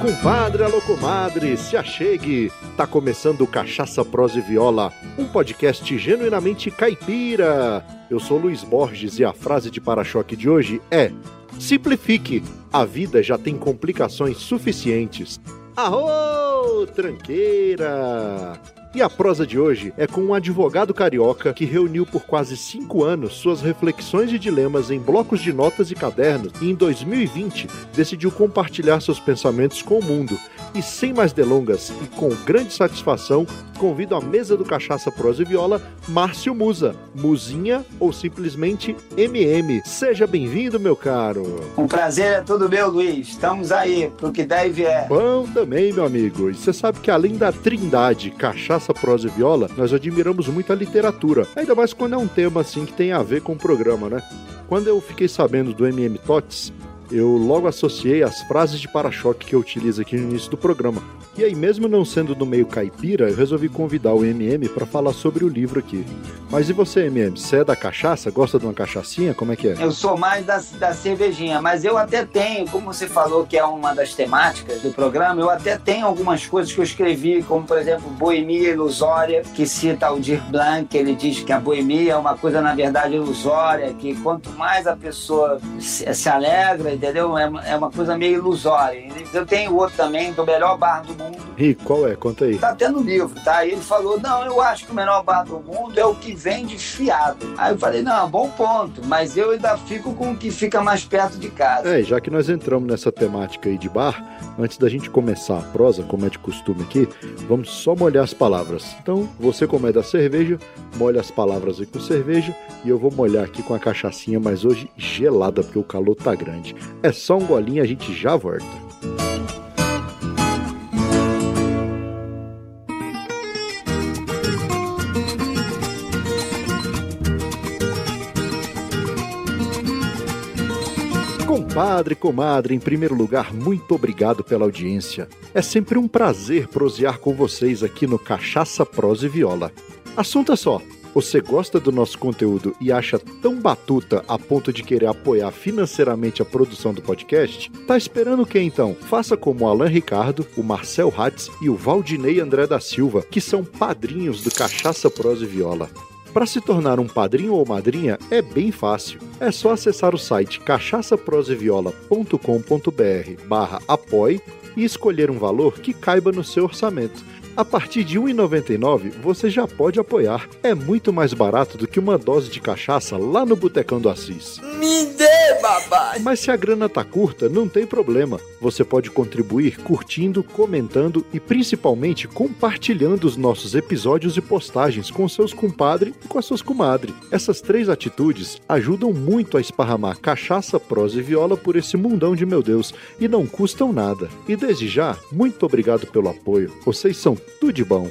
compadre, alô comadre, se achegue. Tá começando Cachaça Prosa e Viola, um podcast genuinamente caipira. Eu sou Luiz Borges e a frase de para-choque de hoje é: Simplifique, a vida já tem complicações suficientes. Arô, tranqueira! E a prosa de hoje é com um advogado carioca que reuniu por quase cinco anos suas reflexões e dilemas em blocos de notas e cadernos e em 2020 decidiu compartilhar seus pensamentos com o mundo. E sem mais delongas e com grande satisfação, convido à mesa do Cachaça Prosa e Viola Márcio Musa, Muzinha ou simplesmente MM. Seja bem-vindo, meu caro. Um prazer é todo meu, Luiz. Estamos aí pro que der e vier. Bom também, meu amigo. E você sabe que além da trindade Cachaça, Prosa e Viola, nós admiramos muito a literatura. Ainda mais quando é um tema assim que tem a ver com o programa, né? Quando eu fiquei sabendo do MM Tots, eu logo associei as frases de para-choque que eu utilizo aqui no início do programa. E aí, mesmo não sendo do meio caipira, eu resolvi convidar o MM para falar sobre o livro aqui. Mas e você, MM? Você é da cachaça? Gosta de uma cachaçinha? Como é que é? Eu sou mais da, da cervejinha, mas eu até tenho, como você falou que é uma das temáticas do programa, eu até tenho algumas coisas que eu escrevi, como por exemplo, Boemia Ilusória, que cita Aldir Blanc, ele diz que a boemia é uma coisa, na verdade, ilusória, que quanto mais a pessoa se, se alegra, entendeu? É, é uma coisa meio ilusória. Eu tenho outro também, do melhor bar do mundo. E qual é? Conta aí. Tá tendo livro, tá? E ele falou: não, eu acho que o menor bar do mundo é o que vende fiado. Aí eu falei: não, bom ponto, mas eu ainda fico com o que fica mais perto de casa. É, já que nós entramos nessa temática aí de bar, antes da gente começar a prosa, como é de costume aqui, vamos só molhar as palavras. Então, você, como é da cerveja, molha as palavras aí com cerveja e eu vou molhar aqui com a cachaçinha, mas hoje gelada, porque o calor tá grande. É só um golinho a gente já volta. Compadre, comadre, em primeiro lugar, muito obrigado pela audiência. É sempre um prazer prosear com vocês aqui no Cachaça, Prosa e Viola. Assunto é só, você gosta do nosso conteúdo e acha tão batuta a ponto de querer apoiar financeiramente a produção do podcast? Tá esperando o que então? Faça como o Alan Ricardo, o Marcel Hatz e o Valdinei André da Silva, que são padrinhos do Cachaça, Prosa e Viola. Para se tornar um padrinho ou madrinha é bem fácil. É só acessar o site cachaçaproseviola.com.br barra apoie e escolher um valor que caiba no seu orçamento. A partir de R$ 1,99 você já pode apoiar. É muito mais barato do que uma dose de cachaça lá no Botecão do Assis. Me dê, babá! Mas se a grana tá curta, não tem problema. Você pode contribuir curtindo, comentando e principalmente compartilhando os nossos episódios e postagens com seus compadres e com as suas comadres. Essas três atitudes ajudam muito a esparramar cachaça, prosa e viola por esse mundão de meu Deus e não custam nada. E desde já, muito obrigado pelo apoio. Vocês são tudo de bom.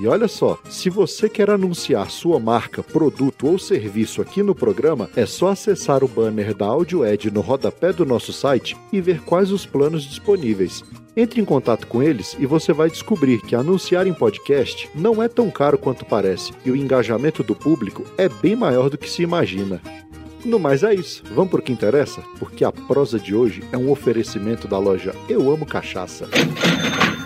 E olha só, se você quer anunciar sua marca, produto ou serviço aqui no programa, é só acessar o banner da AudioEd no rodapé do nosso site e ver quais os planos disponíveis. Entre em contato com eles e você vai descobrir que anunciar em podcast não é tão caro quanto parece e o engajamento do público é bem maior do que se imagina. No mais é isso, vamos por que interessa? Porque a prosa de hoje é um oferecimento da loja Eu Amo Cachaça.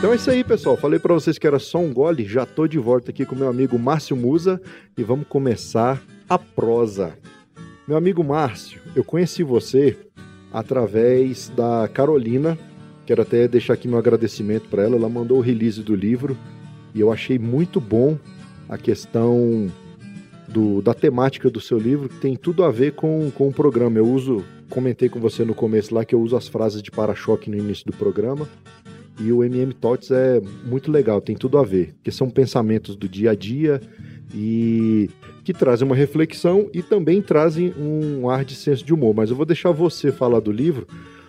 Então é isso aí, pessoal. Falei para vocês que era só um gole, já tô de volta aqui com meu amigo Márcio Musa e vamos começar a prosa. Meu amigo Márcio, eu conheci você através da Carolina. Quero até deixar aqui meu agradecimento para ela. Ela mandou o release do livro e eu achei muito bom a questão do, da temática do seu livro, que tem tudo a ver com, com o programa. Eu uso, comentei com você no começo lá que eu uso as frases de para-choque no início do programa. E o MM Tots é muito legal, tem tudo a ver, porque são pensamentos do dia a dia e que trazem uma reflexão e também trazem um ar de senso de humor. Mas eu vou deixar você falar do livro.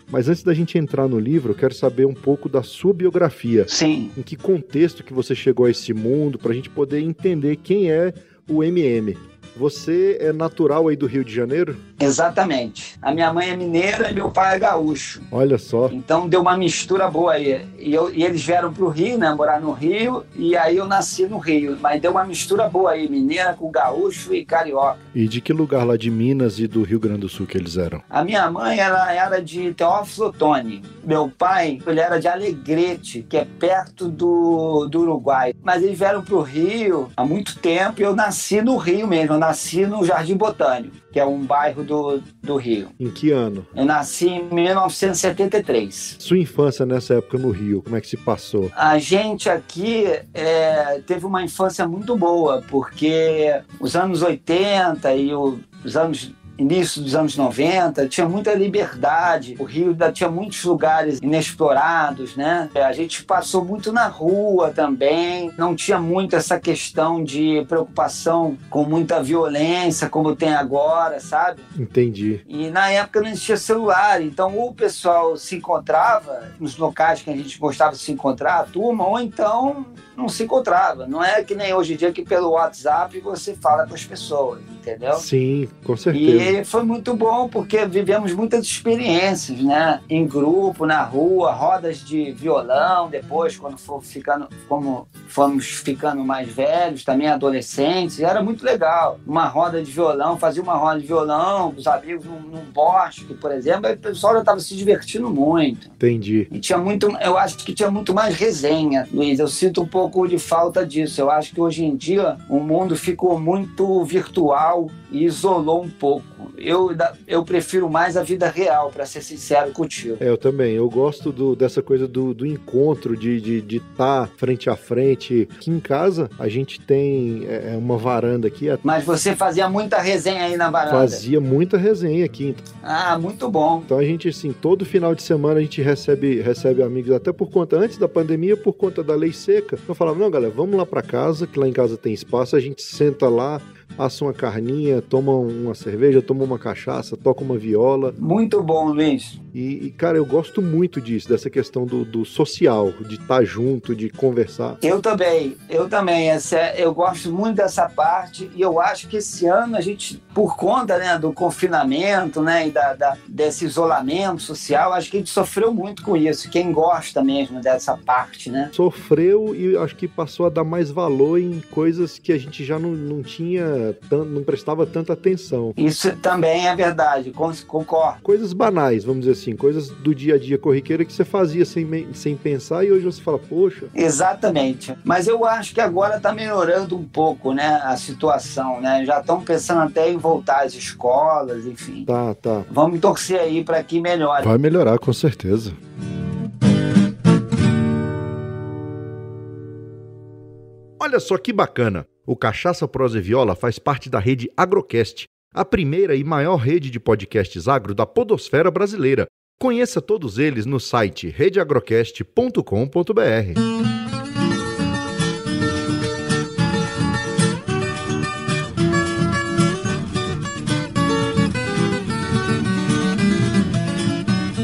Mas antes da gente entrar no livro, eu quero saber um pouco da sua biografia. Sim. Em que contexto que você chegou a esse mundo, para a gente poder entender quem é o MM. Você é natural aí do Rio de Janeiro? Exatamente. A minha mãe é mineira e meu pai é gaúcho. Olha só. Então deu uma mistura boa aí. E, eu, e eles vieram para o Rio, né? Morar no Rio. E aí eu nasci no Rio. Mas deu uma mistura boa aí. Mineira com gaúcho e carioca. E de que lugar lá de Minas e do Rio Grande do Sul que eles eram? A minha mãe ela era de Teófilo Otoni. Meu pai ele era de Alegrete, que é perto do, do Uruguai. Mas eles vieram para o Rio há muito tempo. E eu nasci no Rio mesmo. Nasci no Jardim Botânico que é um bairro do, do Rio. Em que ano? Eu nasci em 1973. Sua infância nessa época no Rio, como é que se passou? A gente aqui é, teve uma infância muito boa, porque os anos 80 e o, os anos início dos anos 90, tinha muita liberdade. O Rio ainda tinha muitos lugares inexplorados, né? A gente passou muito na rua também, não tinha muito essa questão de preocupação com muita violência como tem agora, sabe? Entendi. E na época não existia celular, então o pessoal se encontrava nos locais que a gente gostava de se encontrar, a turma, ou então não se encontrava. Não é que nem hoje em dia que pelo WhatsApp você fala com as pessoas, entendeu? Sim, com certeza. E foi muito bom porque vivemos muitas experiências, né? Em grupo, na rua, rodas de violão, depois quando for ficando, como fomos ficando mais velhos, também adolescentes, era muito legal. Uma roda de violão, fazia uma roda de violão com os amigos num, num bosque, por exemplo, aí o pessoal já estava se divertindo muito. Entendi. E tinha muito, eu acho que tinha muito mais resenha, Luiz. Eu sinto um pouco de falta disso. Eu acho que hoje em dia o mundo ficou muito virtual e isolou um pouco. Eu, eu prefiro mais a vida real, para ser sincero contigo. É, eu também. Eu gosto do, dessa coisa do, do encontro, de estar de, de tá frente a frente. Aqui em casa, a gente tem é, é uma varanda aqui. Mas você fazia muita resenha aí na varanda? Fazia muita resenha aqui. Ah, muito bom. Então a gente, assim, todo final de semana a gente recebe, recebe amigos, até por conta, antes da pandemia, por conta da lei seca. Eu falava, não, galera, vamos lá para casa, que lá em casa tem espaço, a gente senta lá, assa uma carninha, toma uma cerveja, toma uma cachaça, toca uma viola. Muito bom, Luiz. E, e cara, eu gosto muito disso, dessa questão do, do social, de estar tá junto, de conversar. Eu também, eu também. Essa, eu gosto muito dessa parte e eu acho que esse ano a gente, por conta né, do confinamento né, e da, da, desse isolamento social, acho que a gente sofreu muito com isso. Quem gosta mesmo dessa parte, né? Sofreu e acho que passou a dar mais valor em coisas que a gente já não, não tinha não prestava tanta atenção. Isso também é verdade, concordo. Coisas banais, vamos dizer assim, coisas do dia a dia corriqueira que você fazia sem, sem pensar e hoje você fala, poxa. Exatamente. Mas eu acho que agora está melhorando um pouco, né, a situação, né? Já estão pensando até em voltar às escolas, enfim. Tá, tá. Vamos torcer aí para que melhore. Vai melhorar, com certeza. Olha só que bacana! O Cachaça Prosa e Viola faz parte da rede Agrocast, a primeira e maior rede de podcasts agro da podosfera brasileira. Conheça todos eles no site redeagrocast.com.br.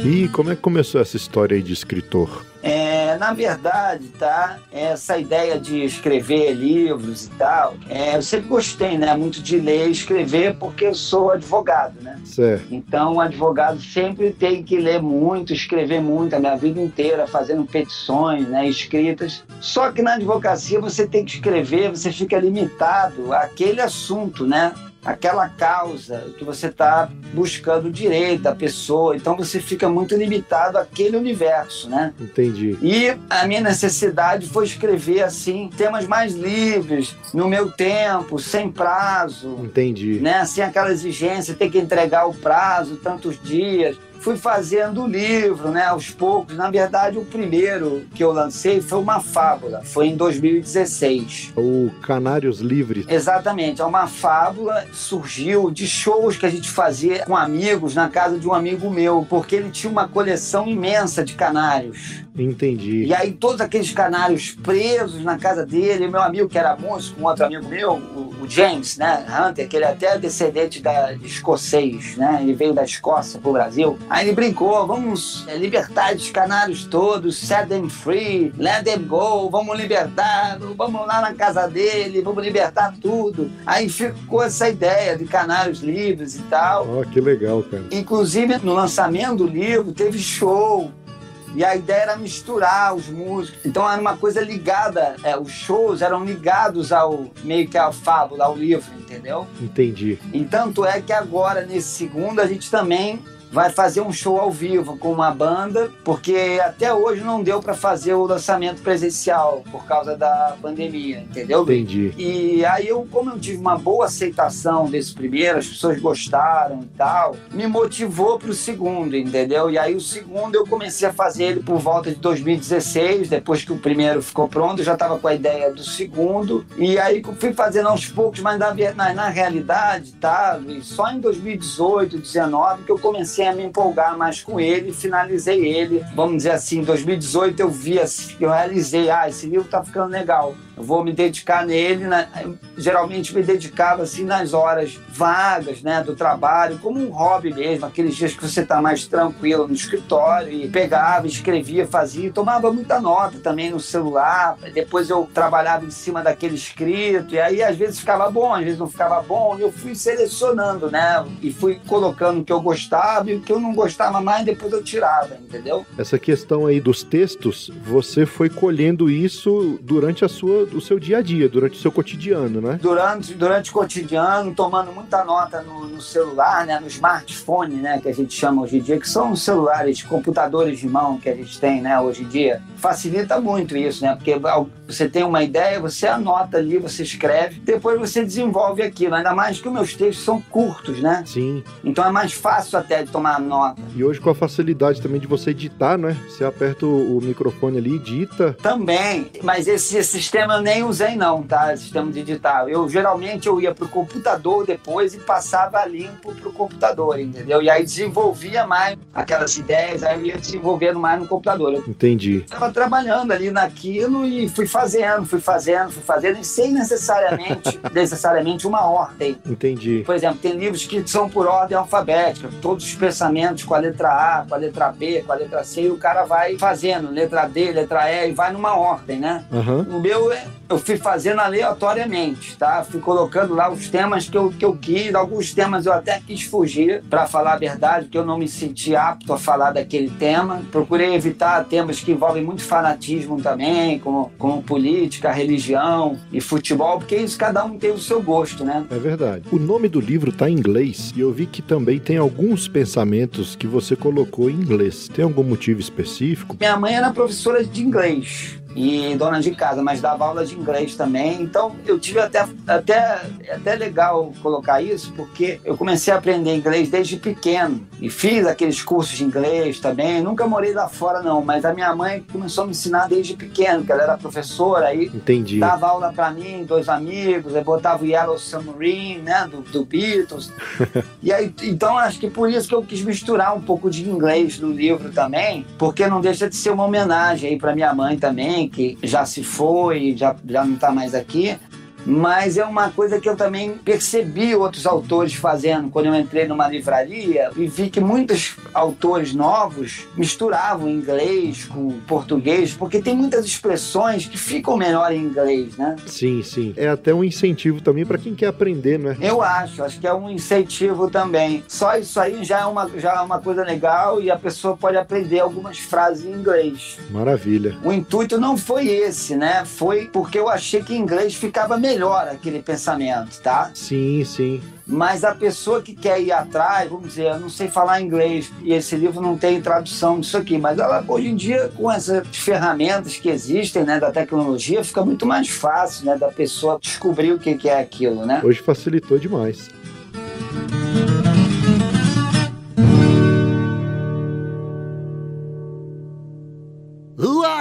E como é que começou essa história aí de escritor? É, na verdade, tá? Essa ideia de escrever livros e tal, é, eu sempre gostei, né? Muito de ler e escrever porque eu sou advogado, né? Certo. Então, o advogado sempre tem que ler muito, escrever muito a minha vida inteira, fazendo petições, né? Escritas. Só que na advocacia você tem que escrever, você fica limitado àquele assunto, né? Aquela causa que você está buscando o direito da pessoa. Então você fica muito limitado àquele universo, né? Entendi. E a minha necessidade foi escrever assim temas mais livres, no meu tempo, sem prazo. Entendi. Né? Sem aquela exigência, ter que entregar o prazo tantos dias. Fui fazendo o livro, né, aos poucos. Na verdade, o primeiro que eu lancei foi uma fábula, foi em 2016. O Canários Livres. Exatamente, é uma fábula, surgiu de shows que a gente fazia com amigos na casa de um amigo meu, porque ele tinha uma coleção imensa de canários. Entendi. E aí todos aqueles canários presos na casa dele, meu amigo que era músico, um outro amigo meu, o, o James, né, Hunter, que ele é até descendente da, de escocês, né, ele veio da Escócia pro Brasil. Aí ele brincou, vamos é, libertar esses canários todos, set them free, let them go, vamos libertar, vamos lá na casa dele, vamos libertar tudo. Aí ficou essa ideia de canários livres e tal. Oh, que legal, cara. Inclusive, no lançamento do livro, teve show, e a ideia era misturar os músicos. Então era uma coisa ligada, é, os shows eram ligados ao meio que à fábula, ao livro, entendeu? Entendi. E tanto é que agora, nesse segundo, a gente também vai fazer um show ao vivo com uma banda, porque até hoje não deu para fazer o lançamento presencial por causa da pandemia, entendeu? Entendi. E aí eu, como eu tive uma boa aceitação desse primeiro, as pessoas gostaram e tal, me motivou pro segundo, entendeu? E aí o segundo eu comecei a fazer ele por volta de 2016, depois que o primeiro ficou pronto, eu já tava com a ideia do segundo, e aí fui fazendo aos poucos, mas na, na, na realidade, tá? Só em 2018, 2019 que eu comecei comecei a me empolgar mais com ele, finalizei ele. Vamos dizer assim, em 2018 eu vi, assim, eu realizei, ah, esse livro tá ficando legal eu vou me dedicar nele, né? geralmente me dedicava assim nas horas vagas, né, do trabalho, como um hobby mesmo, aqueles dias que você está mais tranquilo no escritório e pegava, escrevia, fazia, tomava muita nota também no celular. Depois eu trabalhava em cima daquele escrito e aí às vezes ficava bom, às vezes não ficava bom. E eu fui selecionando, né, e fui colocando o que eu gostava e o que eu não gostava mais, depois eu tirava, entendeu? Essa questão aí dos textos, você foi colhendo isso durante a sua o seu dia a dia, durante o seu cotidiano, né? Durante, durante o cotidiano, tomando muita nota no, no, celular, né? no smartphone, né? que a gente chama hoje em dia, que são os celulares, computadores de mão que a gente tem né? hoje em dia. Facilita muito isso, né? Porque você tem uma ideia, você anota ali, você escreve, depois você desenvolve aquilo. Ainda mais que os meus textos são curtos, né? Sim. Então é mais fácil até de tomar nota. E hoje com a facilidade também de você editar, né? Você aperta o, microfone ali, edita. Também, mas esse, esse sistema eu nem usei não, tá? Sistema de editar. Eu geralmente eu ia pro computador depois e passava limpo pro computador, entendeu? E aí desenvolvia mais aquelas ideias, aí eu ia desenvolvendo mais no computador. Eu Entendi. Tava trabalhando ali naquilo e fui fazendo, fui fazendo, fui fazendo, sem necessariamente, necessariamente uma ordem. Entendi. Por exemplo, tem livros que são por ordem alfabética, todos os pensamentos com a letra A, com a letra B, com a letra C, e o cara vai fazendo, letra D, letra E, e vai numa ordem, né? Uhum. O meu, é, eu fui fazendo aleatoriamente, tá? Fui colocando lá os temas que eu, que eu quis, alguns temas eu até quis fugir, para falar a verdade, porque eu não me senti apto a falar daquele tema. Procurei evitar temas que envolvem muito fanatismo também, como, como política, religião e futebol, porque isso cada um tem o seu gosto, né? É verdade. O nome do livro tá em inglês e eu vi que também tem alguns pensamentos que você colocou em inglês. Tem algum motivo específico? Minha mãe era professora de inglês e dona de casa, mas dava aula de inglês também. Então eu tive até, até, até legal colocar isso, porque eu comecei a aprender inglês desde pequeno e fiz aqueles cursos de inglês também. Nunca morei lá fora, não, mas a minha mãe começou a me ensinar desde pequeno, que ela era professora, aí Entendi. dava aula para mim, dois amigos, aí botava o Yellow Submarine, né, do, do Beatles. e aí, então acho que por isso que eu quis misturar um pouco de inglês no livro também, porque não deixa de ser uma homenagem aí para minha mãe também, que já se foi, já, já não está mais aqui, mas é uma coisa que eu também percebi outros autores fazendo quando eu entrei numa livraria e vi que muitos autores novos misturavam inglês com português, porque tem muitas expressões que ficam melhor em inglês, né? Sim, sim. É até um incentivo também para quem quer aprender, né? Eu acho, acho que é um incentivo também. Só isso aí já é uma, já é uma coisa legal e a pessoa pode aprender algumas frases em inglês. Maravilha. O intuito não foi esse, né? Foi porque eu achei que inglês ficava melhor melhor aquele pensamento, tá? Sim, sim. Mas a pessoa que quer ir atrás, vamos dizer, eu não sei falar inglês e esse livro não tem tradução disso aqui, mas ela hoje em dia com essas ferramentas que existem, né, da tecnologia, fica muito mais fácil, né, da pessoa descobrir o que é aquilo, né? Hoje facilitou demais.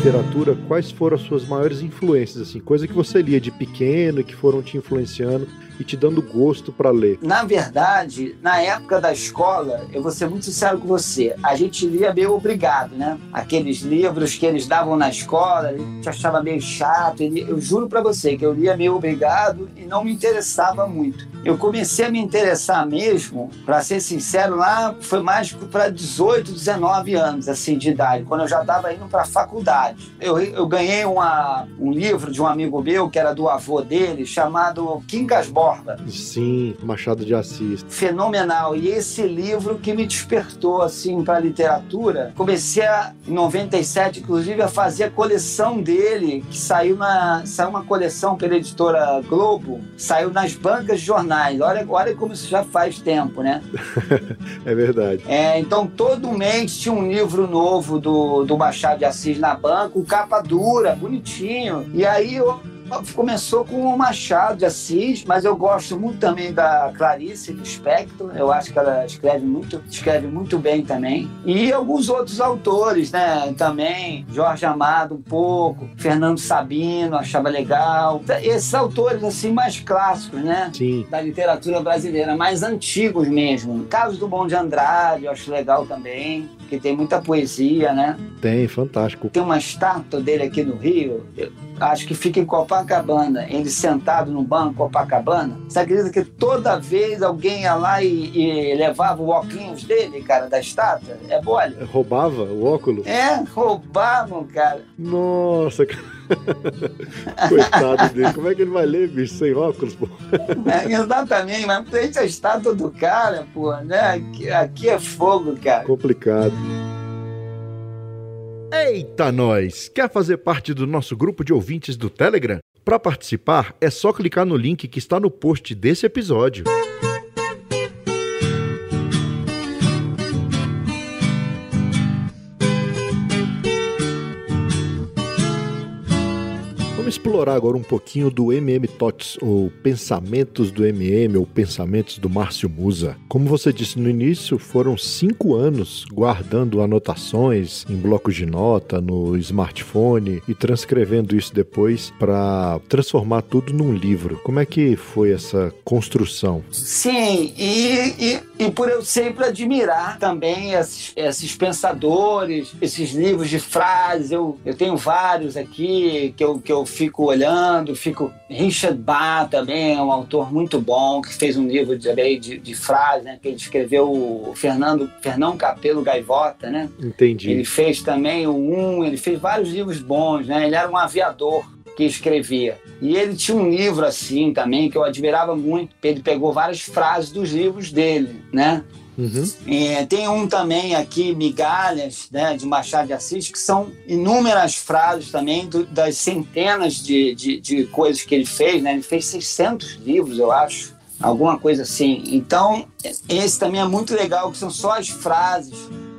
literatura, quais foram as suas maiores influências, assim, coisa que você lia de pequeno, que foram te influenciando e te dando gosto para ler? Na verdade, na época da escola, eu vou ser muito sincero com você, a gente lia meio obrigado, né? Aqueles livros que eles davam na escola, a gente achava meio chato. Eu juro para você que eu lia meio obrigado e não me interessava muito. Eu comecei a me interessar mesmo, para ser sincero, lá foi mais para 18, 19 anos assim de idade, quando eu já estava indo para a faculdade. Eu, eu ganhei uma, um livro de um amigo meu, que era do avô dele, chamado Quincas Borges Sim, Machado de Assis. Fenomenal. E esse livro que me despertou assim para a literatura. Comecei a, em 97, inclusive, a fazer a coleção dele, que saiu na saiu uma coleção pela editora Globo, saiu nas bancas de jornais. Olha, olha como isso já faz tempo, né? é verdade. É, então todo mês tinha um livro novo do, do Machado de Assis na banca, o capa dura, bonitinho. E aí eu começou com o Machado de Assis, mas eu gosto muito também da Clarice Lispector. Eu acho que ela escreve muito, escreve muito bem também. E alguns outros autores, né? Também Jorge Amado um pouco, Fernando Sabino, achava legal. Esses autores assim mais clássicos, né? Sim. Da literatura brasileira, mais antigos mesmo. Casos do Bom de Andrade, eu acho legal também, que tem muita poesia, né? Tem, fantástico. Tem uma estátua dele aqui no Rio. Acho que fica em Copacabana, ele sentado no banco Copacabana. Você acredita que toda vez alguém ia lá e, e levava o óculos dele, cara, da estátua? É bolha. Roubava o óculos? É, roubavam, cara. Nossa, cara. Coitado dele, como é que ele vai ler, bicho, sem óculos, pô? É, exatamente, mas frente a estátua do cara, pô, né? Aqui, aqui é fogo, cara. Complicado. Eita, nós! Quer fazer parte do nosso grupo de ouvintes do Telegram? Para participar, é só clicar no link que está no post desse episódio. Explorar agora um pouquinho do MM Tots, ou Pensamentos do MM, ou Pensamentos do Márcio Musa. Como você disse no início, foram cinco anos guardando anotações em blocos de nota, no smartphone e transcrevendo isso depois para transformar tudo num livro. Como é que foi essa construção? Sim, e, e, e por eu sempre admirar também esses, esses pensadores, esses livros de frases, eu, eu tenho vários aqui que eu, que eu fico olhando, fico. Richard Bach também é um autor muito bom, que fez um livro de, de, de frases, né? Que ele escreveu o Fernando, Fernão Capelo Gaivota, né? Entendi. Ele fez também o Um, ele fez vários livros bons, né? Ele era um aviador que escrevia. E ele tinha um livro assim também que eu admirava muito. Ele pegou várias frases dos livros dele, né? Uhum. É, tem um também aqui, Migalhas, né, de Machado de Assis, que são inúmeras frases também do, das centenas de, de, de, coisas que ele fez. Né? Ele fez 600 livros, eu acho, alguma coisa assim. Então, esse também é muito legal, que são só as frases.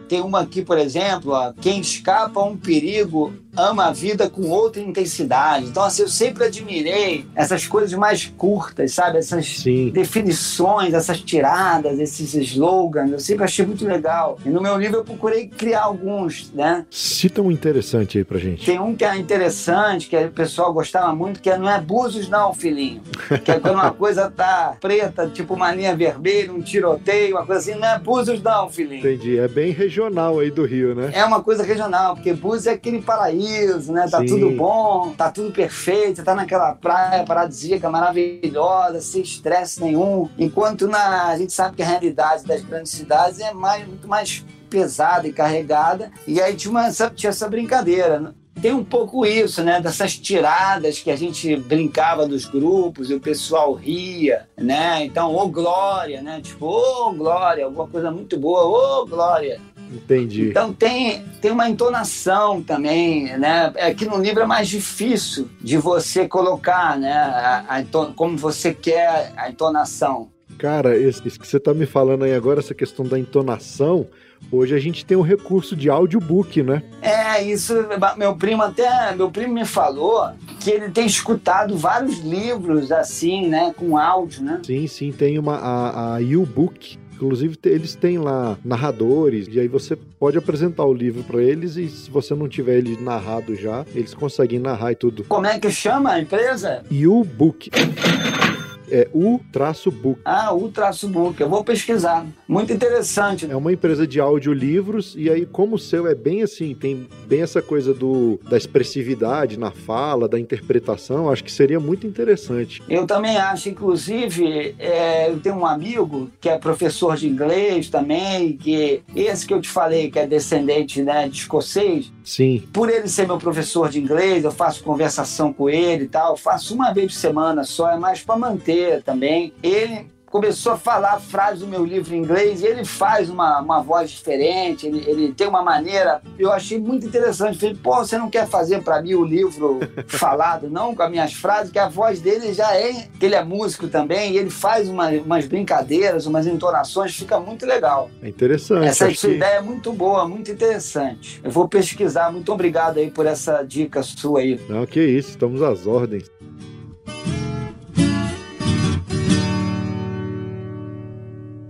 Tem uma aqui, por exemplo, ó, quem escapa a um perigo ama a vida com outra intensidade. Então, assim, eu sempre admirei essas coisas mais curtas, sabe? Essas Sim. definições, essas tiradas, esses slogans. Eu sempre achei muito legal. E no meu livro eu procurei criar alguns, né? Cita um interessante aí pra gente. Tem um que é interessante, que o pessoal gostava muito, que é não é búzios não, filhinho. Que é quando uma coisa tá preta, tipo uma linha vermelha, um tiroteio, uma coisa assim, não é búzios não, filhinho. Entendi. É bem regional aí do Rio, né? É uma coisa regional, porque Búzios é aquele paraíso paraíso, né? Tá Sim. tudo bom, tá tudo perfeito, você tá naquela praia paradisíaca maravilhosa, sem estresse nenhum. Enquanto na, a gente sabe que a realidade das grandes cidades é mais, muito mais pesada e carregada. E aí tinha, uma, tinha essa brincadeira. Né? Tem um pouco isso, né? Dessas tiradas que a gente brincava dos grupos e o pessoal ria, né? Então, ô glória, né? Tipo, ô glória, alguma coisa muito boa, ô glória Entendi. Então tem, tem uma entonação também, né? É que no livro é mais difícil de você colocar, né? A, a como você quer a entonação. Cara, isso, que você tá me falando aí agora, essa questão da entonação, Hoje a gente tem o recurso de audiobook, né? É, isso. Meu primo até. Meu primo me falou que ele tem escutado vários livros assim, né? Com áudio, né? Sim, sim. Tem uma, a, a U-Book. Inclusive, eles têm lá narradores, e aí você pode apresentar o livro para eles, e se você não tiver ele narrado já, eles conseguem narrar e tudo. Como é que chama a empresa? U-Book. É U-Book. Ah, U-Book. Eu vou pesquisar. Muito interessante. É uma empresa de audiolivros e aí como o seu é bem assim, tem bem essa coisa do da expressividade na fala, da interpretação, acho que seria muito interessante. Eu também acho, inclusive, é, eu tenho um amigo que é professor de inglês também, que esse que eu te falei que é descendente né, de escocês. Sim. Por ele ser meu professor de inglês, eu faço conversação com ele e tal. Faço uma vez por semana só, é mais para manter também. Ele começou a falar frases do meu livro em inglês e ele faz uma, uma voz diferente, ele, ele tem uma maneira. Eu achei muito interessante. Falei, pô, você não quer fazer para mim o livro falado, não, com as minhas frases, que a voz dele já é. que ele é músico também, e ele faz uma, umas brincadeiras, umas entonações, fica muito legal. É interessante. Essa que... ideia é muito boa, muito interessante. Eu vou pesquisar. Muito obrigado aí por essa dica sua aí. Não, que isso, estamos às ordens.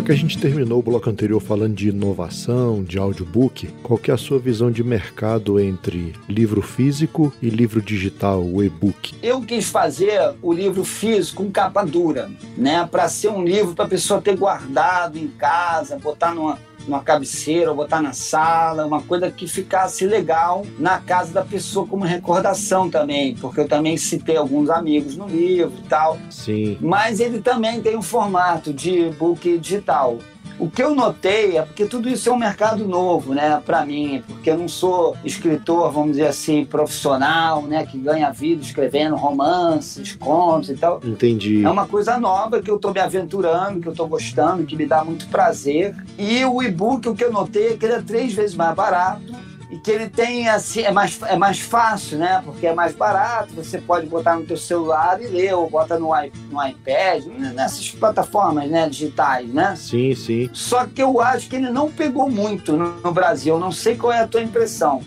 Já que a gente terminou o bloco anterior falando de inovação, de audiobook, qual que é a sua visão de mercado entre livro físico e livro digital, o e-book? Eu quis fazer o livro físico com capa dura, né, para ser um livro para a pessoa ter guardado em casa, botar numa numa cabeceira ou botar na sala, uma coisa que ficasse legal na casa da pessoa como recordação também, porque eu também citei alguns amigos no livro e tal. Sim. Mas ele também tem um formato de e-book digital. O que eu notei é porque tudo isso é um mercado novo, né, para mim, porque eu não sou escritor, vamos dizer assim, profissional, né, que ganha vida escrevendo romances, contos e tal. Entendi. É uma coisa nova que eu tô me aventurando, que eu tô gostando, que me dá muito prazer. E o e-book, o que eu notei é que ele é três vezes mais barato e que ele tem assim é mais, é mais fácil, né? Porque é mais barato, você pode botar no teu celular e ler ou bota no, no iPad, nessas plataformas, né, digitais, né? Sim, sim. Só que eu acho que ele não pegou muito no, no Brasil. Não sei qual é a tua impressão.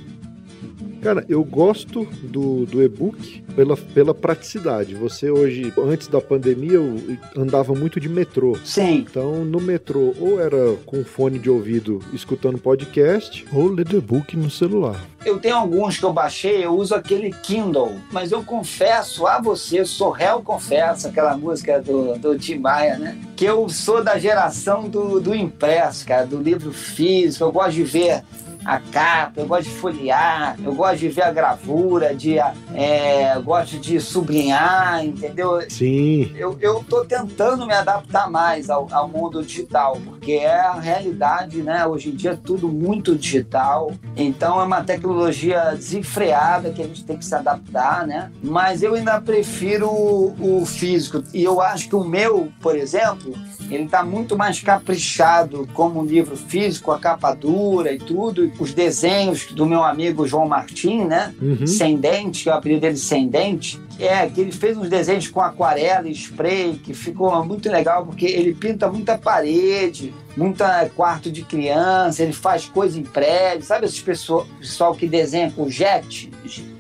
Cara, eu gosto do, do e-book pela, pela praticidade. Você hoje, antes da pandemia, eu andava muito de metrô. Sim. Então, no metrô, ou era com fone de ouvido escutando podcast, ou lendo e-book no celular. Eu tenho alguns que eu baixei, eu uso aquele Kindle, mas eu confesso a você, sou réu confesso, aquela música do, do Tim Maia, né? Que eu sou da geração do, do impresso, cara, do livro físico. Eu gosto de ver a capa, eu gosto de folhear, eu gosto de ver a gravura, de, é, gosto de sublinhar, entendeu? Sim. Eu, eu tô tentando me adaptar mais ao, ao mundo digital, porque é a realidade, né? Hoje em dia é tudo muito digital, então é uma tecnologia desenfreada que a gente tem que se adaptar, né? Mas eu ainda prefiro o, o físico, e eu acho que o meu, por exemplo, ele está muito mais caprichado como um livro físico, a capa dura e tudo. Os desenhos do meu amigo João Martim, né? Uhum. Sem Dente, que é o apelido dele Sem Dente. É, que ele fez uns desenhos com aquarela e spray, que ficou muito legal, porque ele pinta muita parede, muita quarto de criança, ele faz coisa em prédio. Sabe esses pessoal, pessoal que desenha com jet?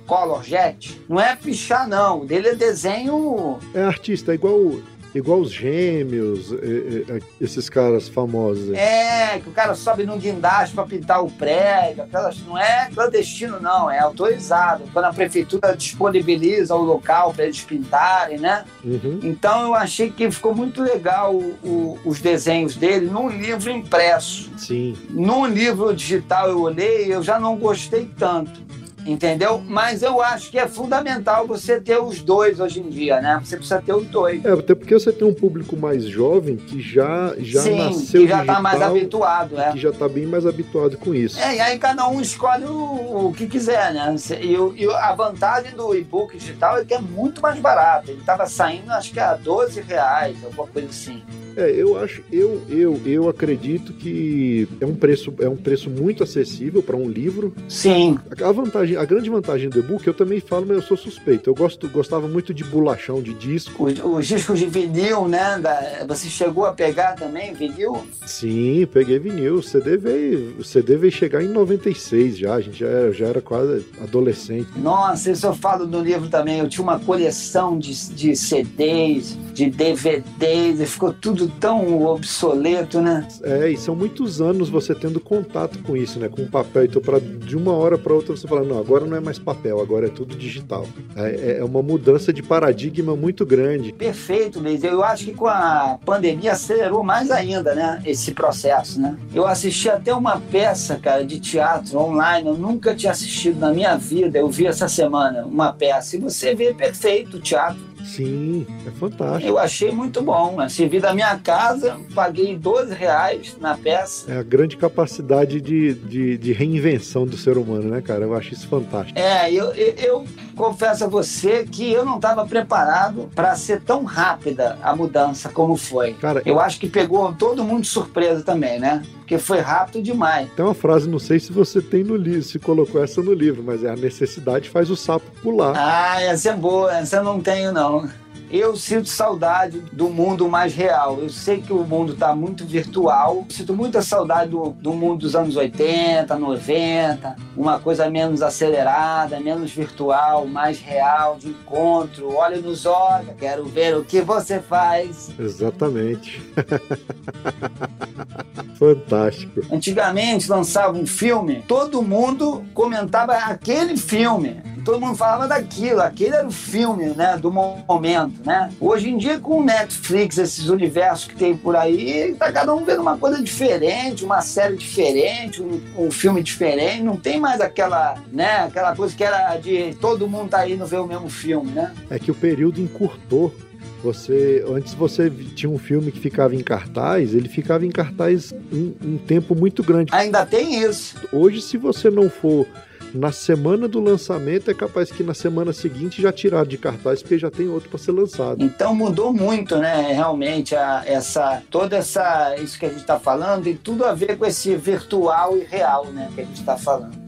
Color Jet, não é pichar, não. O dele é desenho. É artista, igual igual os gêmeos, esses caras famosos. É, que o cara sobe num guindaste para pintar o prédio, aquelas, não é clandestino, não, é autorizado. Quando a prefeitura disponibiliza o local para eles pintarem, né? Uhum. Então eu achei que ficou muito legal o, o, os desenhos dele num livro impresso. Sim. Num livro digital eu olhei eu já não gostei tanto. Entendeu? Mas eu acho que é fundamental você ter os dois hoje em dia, né? Você precisa ter os dois. É, até porque você tem um público mais jovem que já, já Sim, nasceu que já digital, tá mais habituado, é. que já tá bem mais habituado com isso. É, e aí cada um escolhe o, o que quiser, né? E, e a vantagem do e-book digital é que é muito mais barato. Ele tava saindo, acho que a 12 reais, alguma coisa assim. É, eu acho, eu, eu, eu acredito que é um preço, é um preço muito acessível para um livro. Sim, A vantagem, a grande vantagem do e-book, eu também falo, mas eu sou suspeito. Eu gosto, gostava muito de bolachão de disco. os, os discos de vinil, né? da- você chegou a pegar também vinil? Sim, peguei vinil. O CD veio, o CD veio chegar em 96 já. A gente já era, já era quase adolescente. Nossa, isso eu falo no livro também. Eu tinha uma coleção de, de CDs, de DVDs, e ficou tudo tão obsoleto, né? É, e são muitos anos você tendo contato com isso, né? Com o papel. Então, pra, de uma hora para outra, você fala: não, agora não é mais papel, agora é tudo digital. É, é uma mudança de paradigma muito grande. Perfeito, Luiz. Eu acho que com a pandemia acelerou mais ainda, né? Esse processo, né? Eu assisti até uma peça, cara, de teatro online. Eu nunca tinha assistido na minha vida. Eu vi essa semana uma peça. E você vê perfeito o teatro. Sim, é fantástico. Eu achei muito bom. Assim, vi da minha casa, paguei 12 reais na peça. É a grande capacidade de, de, de reinvenção do ser humano, né, cara? Eu acho isso fantástico. É, eu, eu, eu confesso a você que eu não estava preparado para ser tão rápida a mudança como foi. Cara, Eu acho que pegou todo mundo de surpresa também, né? Porque foi rápido demais. tem uma frase, não sei se você tem no livro, se colocou essa no livro, mas é a necessidade faz o sapo pular. Ah, essa é boa, essa eu não tenho, não. Eu sinto saudade do mundo mais real. Eu sei que o mundo está muito virtual. Sinto muita saudade do, do mundo dos anos 80, 90, uma coisa menos acelerada, menos virtual, mais real, de encontro. Olha nos olhos, quero ver o que você faz. Exatamente. Fantástico. Antigamente lançava um filme, todo mundo comentava aquele filme. Todo mundo falava daquilo, aquele era o filme, né, do momento, né? Hoje em dia com o Netflix, esses universos que tem por aí, tá cada um vendo uma coisa diferente, uma série diferente, um, um filme diferente, não tem mais aquela, né, aquela coisa que era de todo mundo tá indo ver o mesmo filme, né? É que o período encurtou. Você, antes você tinha um filme que ficava em cartaz, ele ficava em cartaz um, um tempo muito grande. Ainda tem isso. Hoje, se você não for na semana do lançamento, é capaz que na semana seguinte já tirar de cartaz, porque já tem outro para ser lançado. Então mudou muito, né? Realmente a- essa toda essa isso que a gente está falando tem tudo a ver com esse virtual e real, né? Que a gente está falando.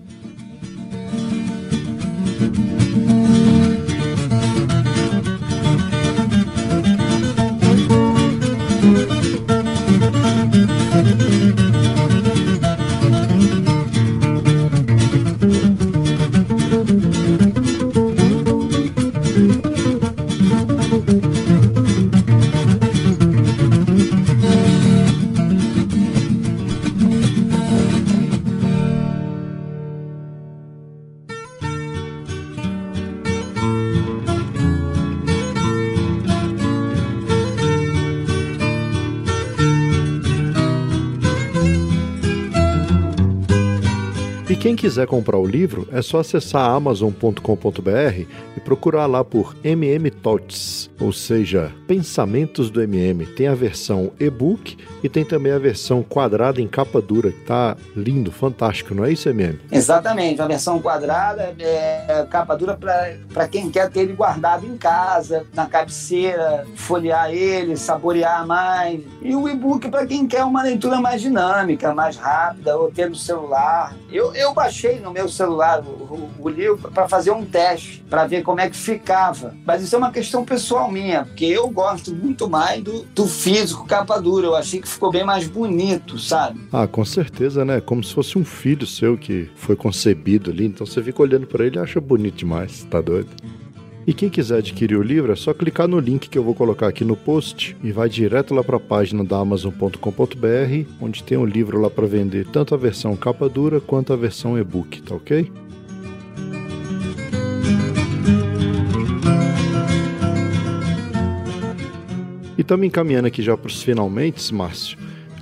Quem quiser comprar o livro, é só acessar amazon.com.br e procurar lá por MM Thoughts, ou seja, Pensamentos do MM. Tem a versão e-book e tem também a versão quadrada em capa dura, que tá lindo, fantástico, não é isso, MM? Exatamente, uma versão quadrada, é, capa dura para quem quer ter ele guardado em casa, na cabeceira, folhear ele, saborear mais. E o e-book para quem quer uma leitura mais dinâmica, mais rápida, ou ter no celular. Eu, eu baixei no meu celular o, o- o livro para fazer um teste, para ver como é que ficava. Mas isso é uma questão pessoal minha, porque eu gosto muito mais do, do físico capa dura. Eu achei que ficou bem mais bonito, sabe? Ah, com certeza, né? Como se fosse um filho seu que foi concebido ali. Então você fica olhando para ele e acha bonito demais, tá doido? E quem quiser adquirir o livro é só clicar no link que eu vou colocar aqui no post e vai direto lá para a página da Amazon.com.br, onde tem um livro lá para vender, tanto a versão capa dura quanto a versão e-book, tá ok? E estamos encaminhando aqui já para os finalmente, Márcio.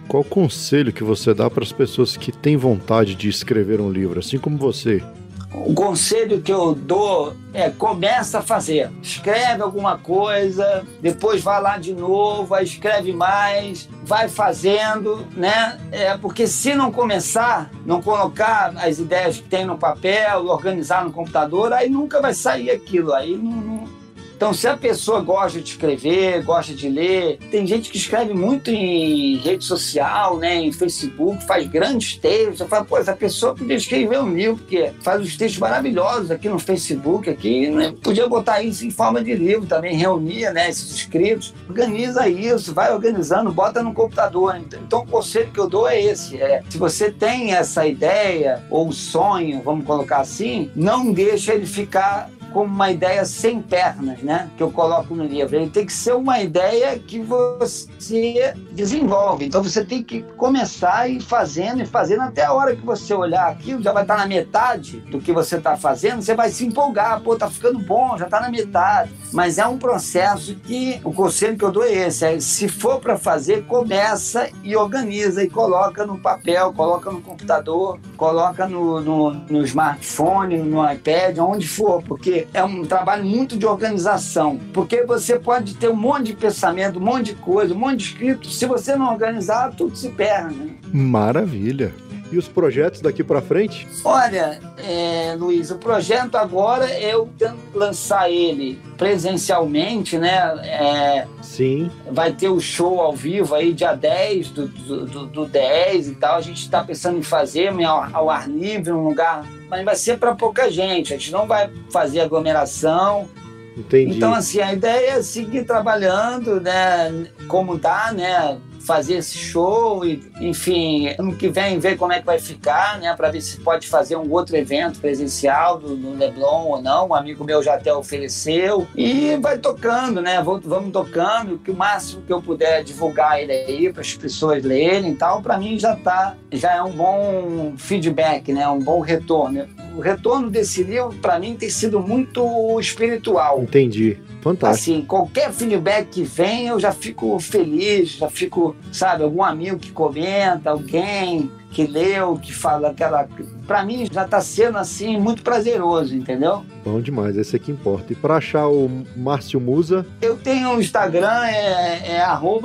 Qual conselho que você dá para as pessoas que têm vontade de escrever um livro, assim como você o conselho que eu dou é começa a fazer. Escreve alguma coisa, depois vai lá de novo, aí escreve mais, vai fazendo, né? É, porque se não começar, não colocar as ideias que tem no papel, organizar no computador, aí nunca vai sair aquilo. Aí não, não então, se a pessoa gosta de escrever, gosta de ler, tem gente que escreve muito em rede social, né, em Facebook, faz grandes textos. Eu falo, pô, essa pessoa podia escrever um livro, porque faz uns textos maravilhosos aqui no Facebook, aqui, né? podia botar isso em forma de livro também, reunia né, esses escritos, organiza isso, vai organizando, bota no computador. Então, o conselho que eu dou é esse: é, se você tem essa ideia ou sonho, vamos colocar assim, não deixa ele ficar como uma ideia sem pernas, né? Que eu coloco no livro. Ele tem que ser uma ideia que você desenvolve. Então você tem que começar e fazendo e fazendo até a hora que você olhar aquilo, já vai estar na metade do que você está fazendo, você vai se empolgar, pô, tá ficando bom, já está na metade. Mas é um processo que o conselho que eu dou é esse: é, se for para fazer, começa e organiza e coloca no papel, coloca no computador, coloca no, no, no smartphone, no iPad, onde for, porque é um trabalho muito de organização, porque você pode ter um monte de pensamento, um monte de coisa, um monte de escrito. Se você não organizar, tudo se perde. Né? Maravilha. E os projetos daqui para frente? Olha, é, Luiz, o projeto agora é eu lançar ele presencialmente, né? É, Sim. Vai ter o show ao vivo aí, dia 10 do, do, do, do 10 e tal. A gente está pensando em fazer ao ar livre, um lugar mas vai ser para pouca gente. A gente não vai fazer aglomeração. Entendi. Então, assim, a ideia é seguir trabalhando, né? Como dá, né? Fazer esse show e, enfim, ano que vem ver como é que vai ficar, né, para ver se pode fazer um outro evento presencial do, do, Leblon ou não. Um amigo meu já até ofereceu e vai tocando, né? Vamos tocando, que o máximo que eu puder divulgar ele aí para as pessoas lerem e tal, para mim já tá, já é um bom feedback, né? Um bom retorno. O retorno desse livro para mim tem sido muito espiritual. Entendi. Fantástico. Assim, qualquer feedback que vem, eu já fico feliz, já fico, sabe, algum amigo que comenta, alguém que leu, que fala aquela. Para mim já está sendo assim muito prazeroso, entendeu? Bom demais, esse aqui importa. E para achar o Márcio Musa? Eu tenho o Instagram, é, é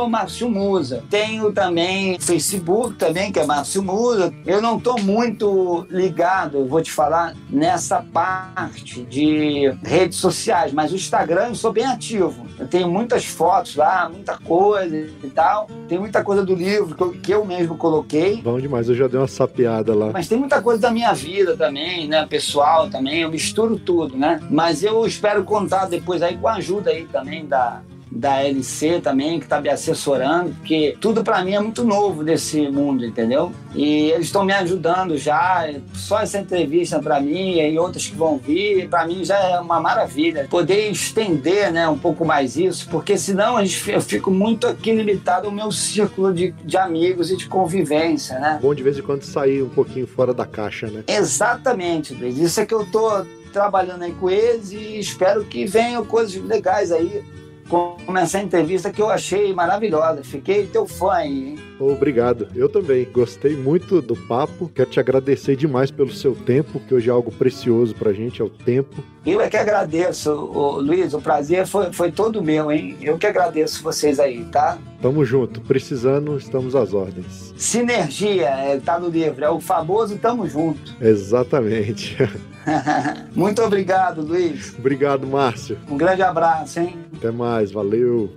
Márcio Musa. Tenho também Facebook também, que é Márcio Musa. Eu não estou muito ligado, eu vou te falar, nessa parte de redes sociais, mas o Instagram eu sou bem ativo. Eu tenho muitas fotos lá, muita coisa e tal. Tem muita coisa do livro que eu, que eu mesmo coloquei. Bom demais, eu já dei uma sapeada lá. Mas tem muita coisa da minha vida também, né? Pessoal também, eu misturo tudo, né? Mas eu espero contar depois aí com a ajuda aí também da, da LC também, que está me assessorando, porque tudo para mim é muito novo desse mundo, entendeu? E eles estão me ajudando já. Só essa entrevista para mim e outras que vão vir, para mim já é uma maravilha. Poder estender né, um pouco mais isso, porque senão eu fico muito aqui limitado ao meu círculo de, de amigos e de convivência, né? Bom de vez em quando sair um pouquinho fora da caixa, né? Exatamente, Luiz. Isso é que eu tô trabalhando aí com eles e espero que venham coisas legais aí como essa entrevista que eu achei maravilhosa. Fiquei teu fã hein? Obrigado. Eu também. Gostei muito do papo. Quero te agradecer demais pelo seu tempo, que hoje é algo precioso pra gente, é o tempo. Eu é que agradeço, Luiz. O prazer foi, foi todo meu, hein? Eu que agradeço vocês aí, tá? Tamo junto. Precisando, estamos às ordens. Sinergia, é, tá no livro. É o famoso tamo junto. Exatamente. Muito obrigado, Luiz. Obrigado, Márcio. Um grande abraço, hein? Até mais, valeu.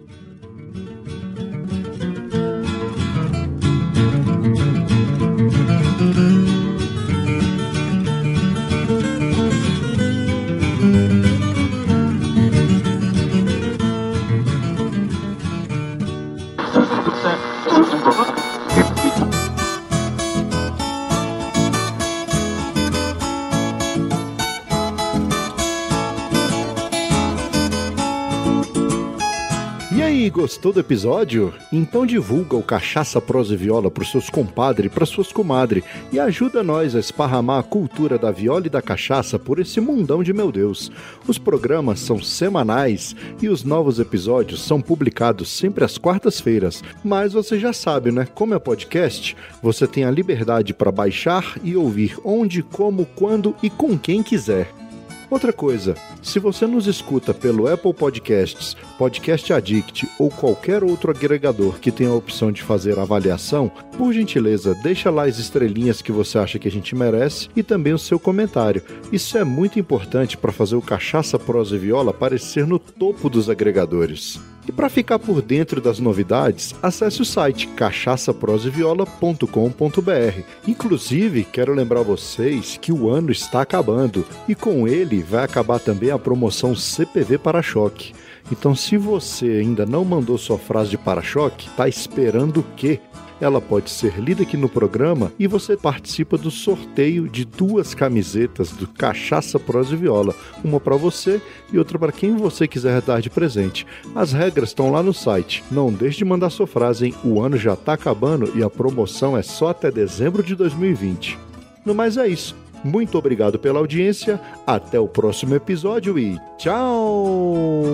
Gostou do episódio? Então divulga o Cachaça Prosa e Viola pros seus compadres e pras suas comadres e ajuda nós a esparramar a cultura da viola e da cachaça por esse mundão de meu Deus. Os programas são semanais e os novos episódios são publicados sempre às quartas-feiras. Mas você já sabe, né? Como é podcast, você tem a liberdade para baixar e ouvir onde, como, quando e com quem quiser. Outra coisa, se você nos escuta pelo Apple Podcasts, Podcast Addict ou qualquer outro agregador que tenha a opção de fazer avaliação, por gentileza, deixa lá as estrelinhas que você acha que a gente merece e também o seu comentário. Isso é muito importante para fazer o Cachaça Prosa e Viola aparecer no topo dos agregadores. E para ficar por dentro das novidades, acesse o site cachaçaproseviola.com.br. Inclusive, quero lembrar vocês que o ano está acabando e com ele vai acabar também a promoção CPV Para-choque. Então, se você ainda não mandou sua frase de para-choque, tá esperando o quê? Ela pode ser lida aqui no programa e você participa do sorteio de duas camisetas do Cachaça Prosa e Viola, uma para você e outra para quem você quiser dar de presente. As regras estão lá no site. Não deixe de mandar sua frase, hein? O ano já está acabando e a promoção é só até dezembro de 2020. No mais é isso. Muito obrigado pela audiência, até o próximo episódio e tchau!